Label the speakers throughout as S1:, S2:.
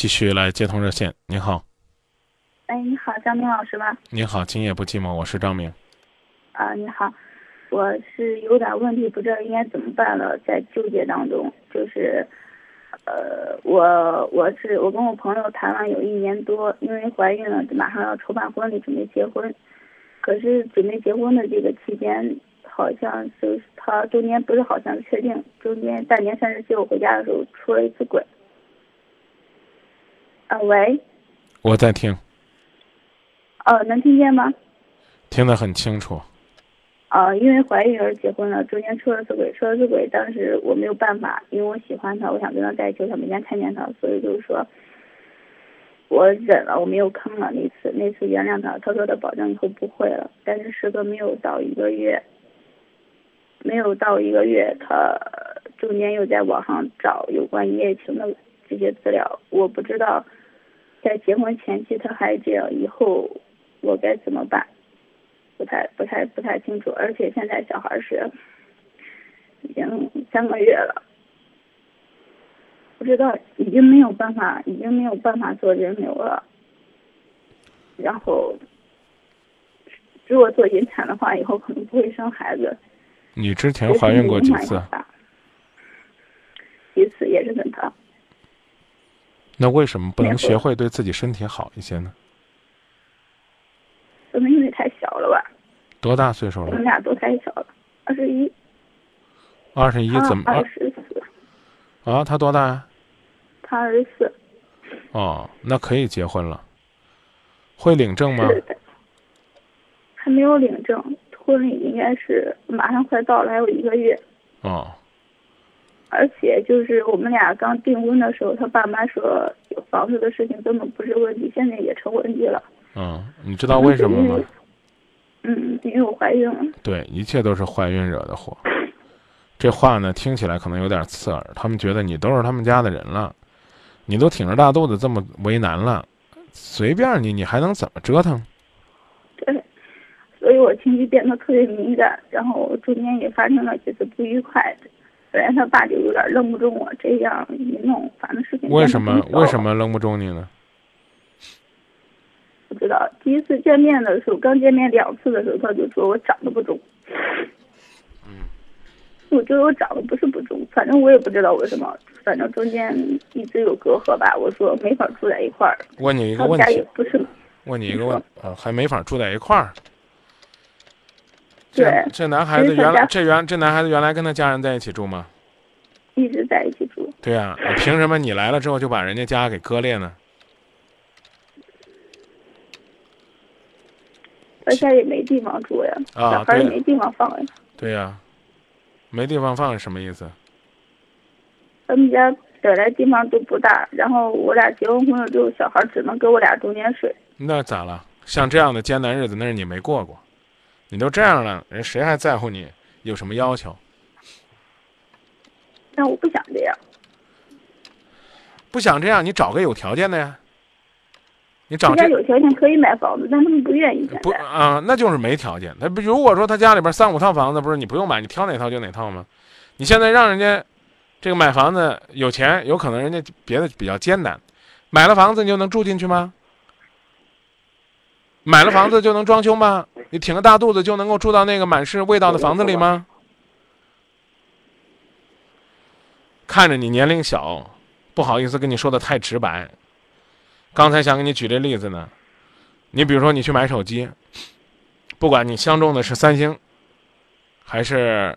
S1: 继续来接通热线。你好，
S2: 哎，你好，张明老师吧？
S1: 你好，今夜不寂寞，我是张明。
S2: 啊，你好，我是有点问题，不知道应该怎么办了，在纠结当中。就是，呃，我我是我跟我朋友谈了有一年多，因为怀孕了，马上要筹办婚礼，准备结婚。可是准备结婚的这个期间，好像就是他中间不是好像确定，中间大年三十接我回家的时候出了一次轨。啊，喂，
S1: 我在听。
S2: 哦，能听见吗？
S1: 听得很清楚。
S2: 啊，因为怀孕而结婚了，中间出了次轨，出了次轨，当时我没有办法，因为我喜欢他，我想跟他在一起，我想每天看见他，所以就是说，我忍了，我没有坑了那次，那次原谅他，他说他保证以后不会了，但是时隔没有到一个月，没有到一个月，他中间又在网上找有关一夜情的这些资料，我不知道。在结婚前期他还这样，以后我该怎么办？不太、不太、不太清楚。而且现在小孩是已经三个月了，不知道已经没有办法，已经没有办法做人流了。然后如果做引产的话，以后可能不会生孩子。
S1: 你之前怀孕过几次？
S2: 一次也是跟他。
S1: 那为什么不能学会对自己身体好一些呢？
S2: 可能因为太小了吧。
S1: 多大岁数了？
S2: 我们俩都太小了，二十一。
S1: 二十一怎么？
S2: 二十四。
S1: 啊，他多大呀？
S2: 他二十四。
S1: 哦，那可以结婚了。会领证吗？
S2: 还没有领证，婚礼应该是马上快到了，还有一个月。
S1: 哦。
S2: 而且就是我们俩刚订婚的时候，他爸妈说房子的事情根本不是问题，现在也成问题了。
S1: 嗯，你知道为什么吗？
S2: 嗯，因为我怀孕了。
S1: 对，一切都是怀孕惹的祸。这话呢，听起来可能有点刺耳。他们觉得你都是他们家的人了，你都挺着大肚子这么为难了，随便你，你还能怎么折腾？
S2: 对，所以我情绪变得特别敏感，然后中间也发生了几次不愉快。本来他爸就有点扔不中我，这样一弄，反正事情
S1: 为什么为什么扔不中你呢？
S2: 不知道，第一次见面的时候，刚见面两次的时候，他就说我长得不中。
S1: 嗯。
S2: 我觉得我长得不是不中，反正我也不知道为什么，反正中间一直有隔阂吧。我说没法住在一块儿。
S1: 问你一个问题。
S2: 不是。
S1: 问你一个问啊，还没法住在一块儿。
S2: 对，
S1: 这男孩子原来这原这男孩子原来跟他家人在一起住吗？
S2: 一直在一起住。
S1: 对呀，凭什么你来了之后就把人家家给割裂呢？
S2: 他家也没地方住呀，小孩也没地方放呀。
S1: 对呀，没地方放是什么意思？
S2: 他们家本来地方都不大，然后我俩结完婚了之后，小孩只能给我俩中间睡。
S1: 那咋了？像这样的艰难日子，那是你没过过。你都这样了，人谁还在乎你？有什么要求？
S2: 但我不想这样。
S1: 不想这样，你找个有条件的呀。你找这
S2: 有条件可以买房子，但他们不愿意。
S1: 不啊，那就是没条件。他如果说他家里边三五套房子，不是你不用买，你挑哪套就哪套吗？你现在让人家这个买房子有钱，有可能人家别的比较艰难，买了房子你就能住进去吗？买了房子就能装修吗？你挺个大肚子就能够住到那个满是味道的房子里吗？看着你年龄小，不好意思跟你说的太直白。刚才想给你举这例子呢，你比如说你去买手机，不管你相中的是三星，还是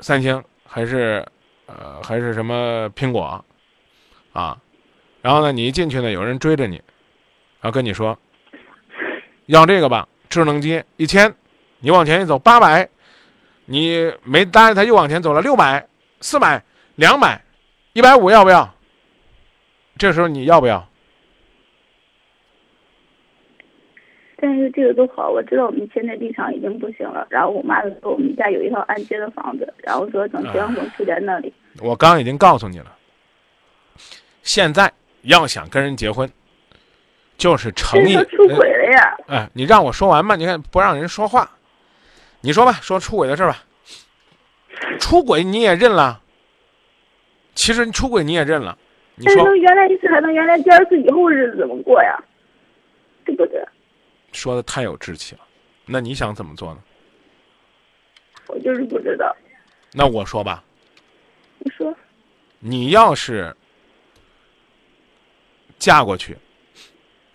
S1: 三星，还是呃还是什么苹果，啊，然后呢你一进去呢，有人追着你，然后跟你说，要这个吧。智能机一千，你往前一走八百，你没答应他又往前走了六百、四百、两百、一百五，要不要？这时候你要不要？
S2: 但是这个都好，我知道我们现在立场已经不行了。然后我妈说我们家有一套按揭的房子，然后说等结完婚住在那里。
S1: 我刚已经告诉你了，现在要想跟人结婚。就是诚意。
S2: 出轨！
S1: 哎，你让我说完吧，你看不让人说话，你说吧，说出轨的事吧。出轨你也认了，其实出轨你也认了，你说
S2: 原谅一次，还能原谅第二次，以后日子怎么过呀？对不对？
S1: 说的太有志气了，那你想怎么做呢？
S2: 我就是不知道。
S1: 那我说吧，
S2: 你说，
S1: 你要是嫁过去，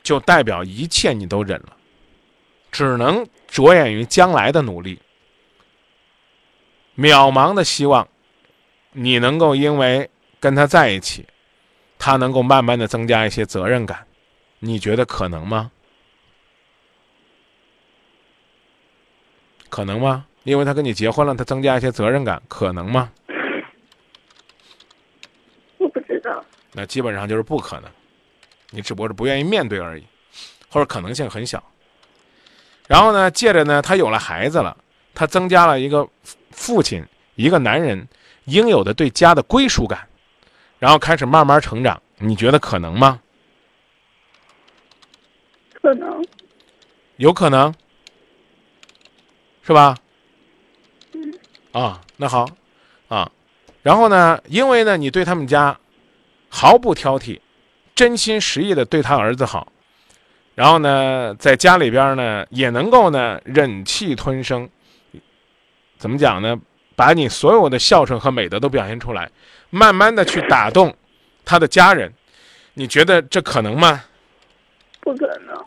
S1: 就代表一切你都忍了，只能着眼于将来的努力。渺茫的希望，你能够因为跟他在一起，他能够慢慢的增加一些责任感，你觉得可能吗？可能吗？因为他跟你结婚了，他增加一些责任感，可能吗？
S2: 我不知道。
S1: 那基本上就是不可能，你只不过是不愿意面对而已，或者可能性很小。然后呢，借着呢，他有了孩子了，他增加了一个父亲，一个男人应有的对家的归属感，然后开始慢慢成长。你觉得可能吗？
S2: 可能。
S1: 有可能，是吧？
S2: 嗯。
S1: 啊，那好，啊，然后呢，因为呢，你对他们家毫不挑剔，真心实意的对他儿子好，然后呢，在家里边呢，也能够呢忍气吞声，怎么讲呢？把你所有的孝顺和美德都表现出来，慢慢的去打动他的家人，你觉得这可能吗？
S2: 不可能。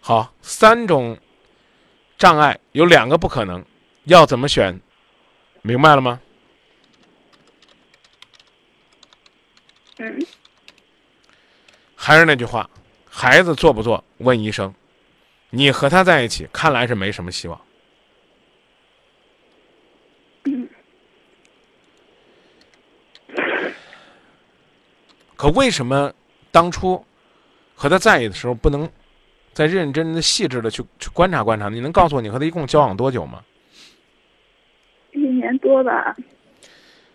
S1: 好，三种障碍有两个不可能，要怎么选？明白了吗？
S2: 嗯。
S1: 还是那句话，孩子做不做？问医生。你和他在一起，看来是没什么希望。
S2: 嗯。
S1: 可为什么当初和他在一起的时候，不能再认认真真的、细致的去去观察观察？你能告诉我，你和他一共交往多久吗？
S2: 一年多吧。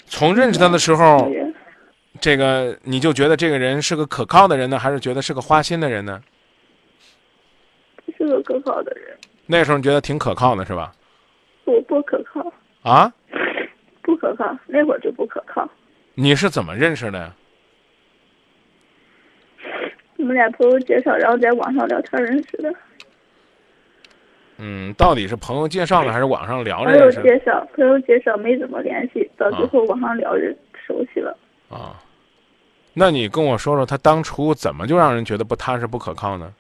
S1: 从认识他的时候，这个你就觉得这个人是个可靠的人呢，还是觉得是个花心的人呢？
S2: 是个可靠的人。
S1: 那时候你觉得挺可靠的是吧？
S2: 不不可靠。
S1: 啊？
S2: 不可靠，那会儿就不可靠。
S1: 你是怎么认识的呀？
S2: 我们俩朋友介绍，然后在网上聊天认识的。
S1: 嗯，到底是朋友介绍的还是网上聊
S2: 认识？朋友介绍，朋友介绍没怎么联系，到最后网上聊认熟悉了。
S1: 啊，那你跟我说说，他当初怎么就让人觉得不踏实、不可靠呢？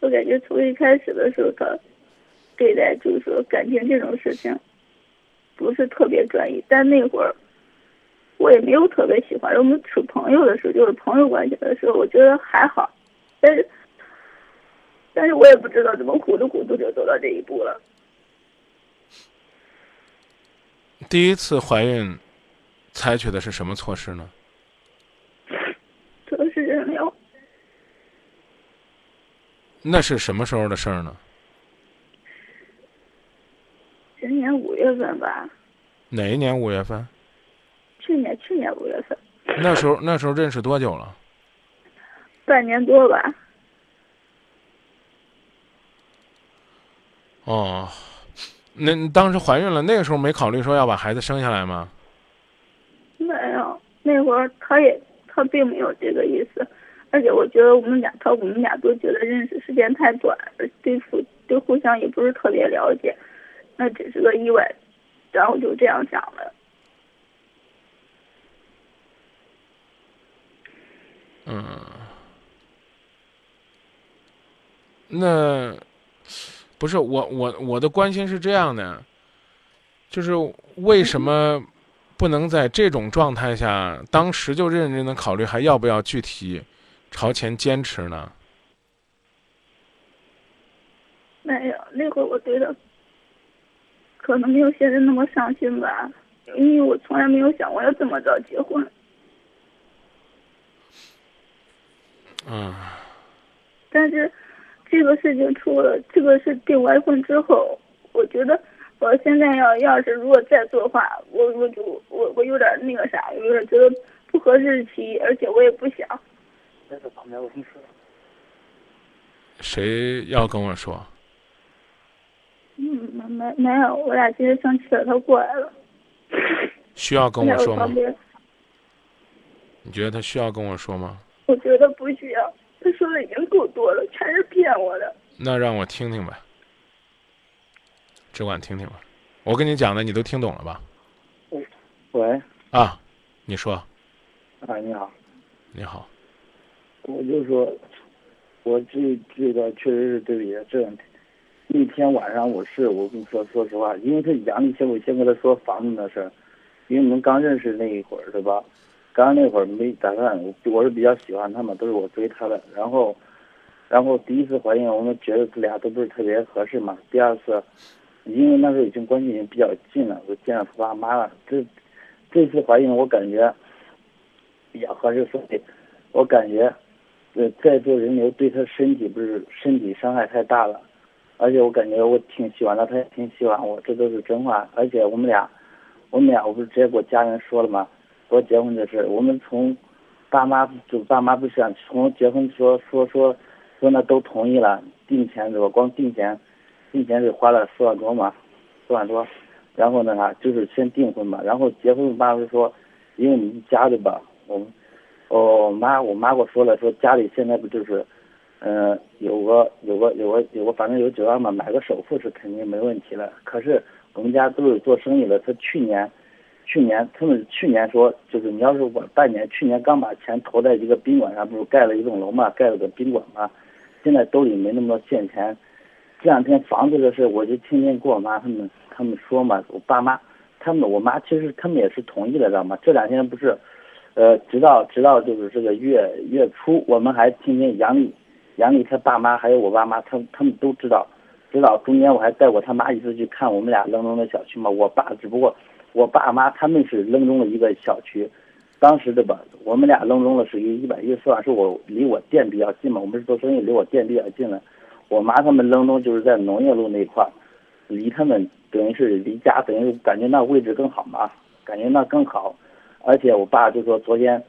S2: 我感觉从一开始的时候，他对待就是说感情这种事情，不是特别专一。但那会儿我也没有特别喜欢，我们处朋友的时候，就是朋友关系的时候，我觉得还好。但是。但是我也不知道怎么糊里糊涂就走到这一步了。
S1: 第一次怀孕，采取的是什么措施呢？
S2: 测试人流。
S1: 那是什么时候的事儿呢？
S2: 今年五月份吧。
S1: 哪一年五月份？
S2: 去年去年五月份。
S1: 那时候那时候认识多久了？
S2: 半年多吧。
S1: 哦，那当时怀孕了，那个时候没考虑说要把孩子生下来吗？
S2: 那会儿他也他并没有这个意思，而且我觉得我们俩他我们俩都觉得认识时间太短，对互对互相也不是特别了解，那只是个意外，然后就这样想了。
S1: 嗯，那。不是我，我我的关心是这样的，就是为什么不能在这种状态下，当时就认真的考虑还要不要具体朝前坚持呢？
S2: 没有，那会儿我觉得可能没有现在那么伤心吧，因为我从来没有想过要这么早结婚。
S1: 嗯。
S2: 但是。这个事情出了，这个是订完婚之后，我觉得我现在要要是如果再做的话，我我就我我有点那个啥，有点觉得不合日期，而且我也不想。
S3: 在这旁边，我跟你说。
S1: 谁要跟我说？
S2: 嗯，没没没有，我俩今天生气了，他过来了。
S1: 需要跟我说吗你觉得他需要跟我说吗？
S2: 我觉得不需要。他说的已经够多了，全是骗我的。
S1: 那让我听听呗，只管听听吧。我跟你讲的，你都听懂了吧？
S3: 喂，
S1: 啊，你说，
S3: 啊，你好，
S1: 你好，
S3: 我就说，我这这个确实是对不起，这那天晚上我是我跟你说，说实话，因为他杨丽先我先跟他说房子的事儿，因为我们刚认识那一会儿是吧？刚那会儿没打算，我我是比较喜欢他嘛，都是我追他的，然后，然后第一次怀孕，我们觉得这俩都不是特别合适嘛。第二次，因为那时候已经关系已经比较近了，我见到他爸妈了，这这次怀孕我感觉比较合适，所以我感觉，呃，再做人流对他身体不是身体伤害太大了，而且我感觉我挺喜欢他，他也挺喜欢我，这都是真话。而且我们俩，我们俩我不是直接给我家人说了吗？说结婚的事，我们从爸妈就爸妈不想从结婚说说说说那都同意了，定钱是吧？光定钱，定钱得花了四万多嘛，四万多。然后那啥就是先订婚嘛，然后结婚我爸就说，因为你家里吧，我哦，我妈我妈给我说了，说家里现在不就是，嗯、有个有个有个有个反正有九万嘛，买个首付是肯定没问题了。可是我们家都是做生意的，他去年。去年他们去年说，就是你要是晚半年，去年刚把钱投在一个宾馆上，不是盖了一栋楼嘛，盖了个宾馆嘛，现在兜里没那么多现钱。这两天房子的事，我就天天跟我妈他们他们说嘛，我爸妈他们我妈其实他们也是同意的，知道吗？这两天不是，呃，直到直到就是这个月月初，我们还天天杨丽杨丽他爸妈还有我爸妈，他们他们都知道，知道中间我还带过他妈一次去看我们俩扔中的小区嘛，我爸只不过。我爸妈他们是扔中了一个小区，当时的吧，我们俩扔中了是一一百一十四万，是我离我店比较近嘛，我们是做生意，离我店比较近了。我妈他们扔东就是在农业路那块儿，离他们等于是离家，等于感觉那位置更好嘛，感觉那更好。而且我爸就说昨天，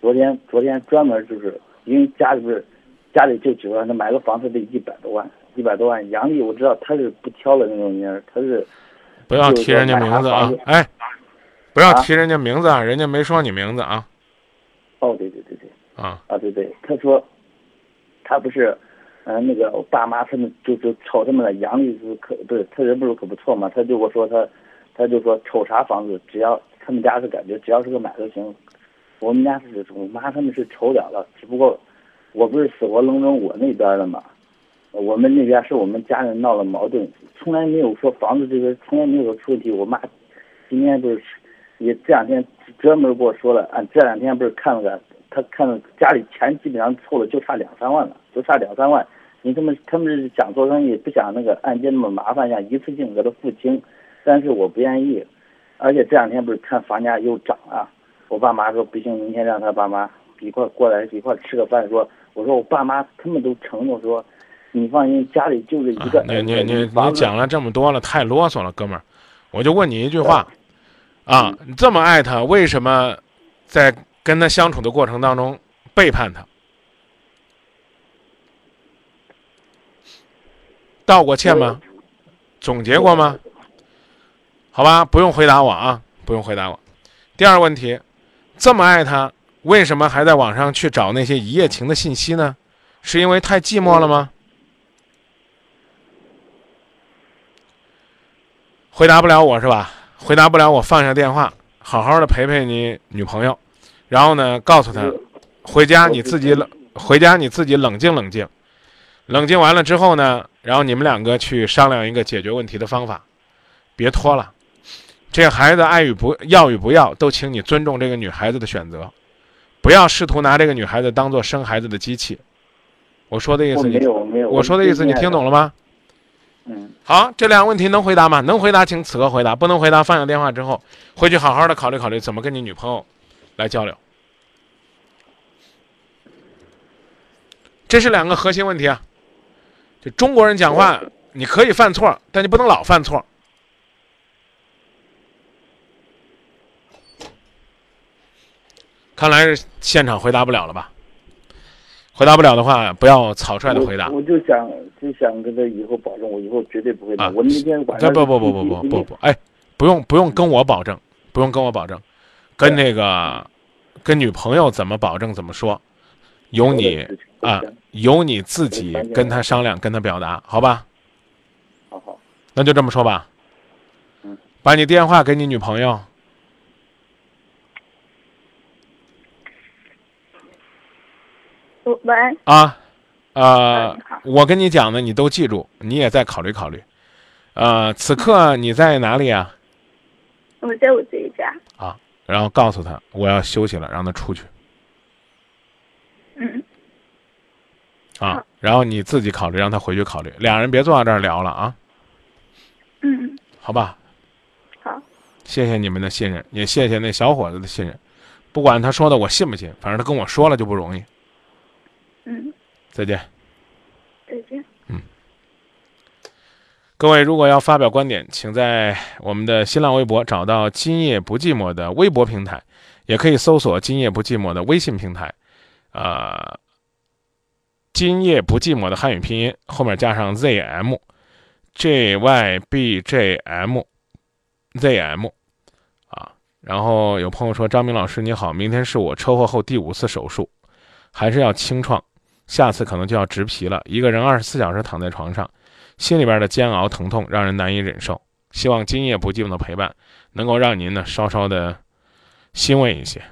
S3: 昨天昨天专门就是因为家里不是家里就几万，那买个房子得一百多万，一百多万。杨丽我知道他是不挑的那种人，他是。
S1: 不要提人家名字啊！哎，不要提人家名字啊！人家没说你名字啊。
S3: 哦，对对对对。
S1: 啊
S3: 啊，对对，他说，他不是，嗯、那个我爸妈他们就就瞅他们的杨丽是可不是他人不是可不错嘛，他就我说他，他就说瞅啥房子，只要他们家是感觉只要是个买都行。我们家是我妈他们是瞅了了，只不过我不是死活扔中我那边的嘛。我们那边是我们家人闹了矛盾，从来没有说房子这个从来没有说出问题。我妈今天不是也这两天专门跟我说了，俺这两天不是看了个，他看了家里钱基本上凑了就差两三万了，就差两三万。你他们他们是想做生意，不想那个按揭那么麻烦，想一次性给他付清，但是我不愿意。而且这两天不是看房价又涨了，我爸妈说不行，明天让他爸妈一块过来一块吃个饭。说我说我爸妈他们都承诺说。你放心，家里就是一个。
S1: 啊、你你你你讲了这么多了，太啰嗦了，哥们儿。我就问你一句话，啊，你这么爱他，为什么在跟他相处的过程当中背叛他？道过歉吗？总结过吗？好吧，不用回答我啊，不用回答我。第二个问题，这么爱他，为什么还在网上去找那些一夜情的信息呢？是因为太寂寞了吗？回答不了我是吧？回答不了我，放下电话，好好的陪陪你女朋友，然后呢，告诉她，回家你自己冷，回家你自己冷静冷静，冷静完了之后呢，然后你们两个去商量一个解决问题的方法，别拖了。这孩子爱与不要与不要，都请你尊重这个女孩子的选择，不要试图拿这个女孩子当做生孩子的机器。我说的意思你，我说的意思你听懂了吗？
S3: 嗯，
S1: 好，这两个问题能回答吗？能回答，请此刻回答；不能回答，放下电话之后，回去好好的考虑考虑怎么跟你女朋友来交流。这是两个核心问题啊。中国人讲话，你可以犯错，但你不能老犯错。看来是现场回答不了了吧？回答不了的话，不要草率的回答。
S3: 我就想，就想跟他以后保证，我以后绝对不会。我那天晚上，
S1: 不不不不不不，哎，不用不用跟我保证，不用跟我保证，跟那个跟女朋友怎么保证怎么说？由你啊，由你自己跟他商量，跟他表达，好吧？
S3: 好好，
S1: 那就这么说吧。
S3: 嗯，
S1: 把你电话给你女朋友。
S2: 喂。
S1: 啊，呃，我跟你讲的你都记住，你也再考虑考虑。呃，此刻你在哪里啊？
S2: 我在我自己家。
S1: 啊，然后告诉他我要休息了，让他出去。
S2: 嗯。
S1: 啊，然后你自己考虑，让他回去考虑，俩人别坐在这儿聊了啊。
S2: 嗯。
S1: 好吧。
S2: 好。
S1: 谢谢你们的信任，也谢谢那小伙子的信任。不管他说的我信不信，反正他跟我说了就不容易。
S2: 嗯。
S1: 再见。
S2: 再见。
S1: 嗯。各位，如果要发表观点，请在我们的新浪微博找到“今夜不寂寞”的微博平台，也可以搜索“今夜不寂寞”的微信平台。呃，“今夜不寂寞”的汉语拼音后面加上 “zm”，j y b j m，z m。啊，然后有朋友说：“张明老师你好，明天是我车祸后第五次手术，还是要清创，下次可能就要植皮了。一个人二十四小时躺在床上。”心里边的煎熬、疼痛让人难以忍受。希望今夜不寂寞的陪伴，能够让您呢稍稍的欣慰一些。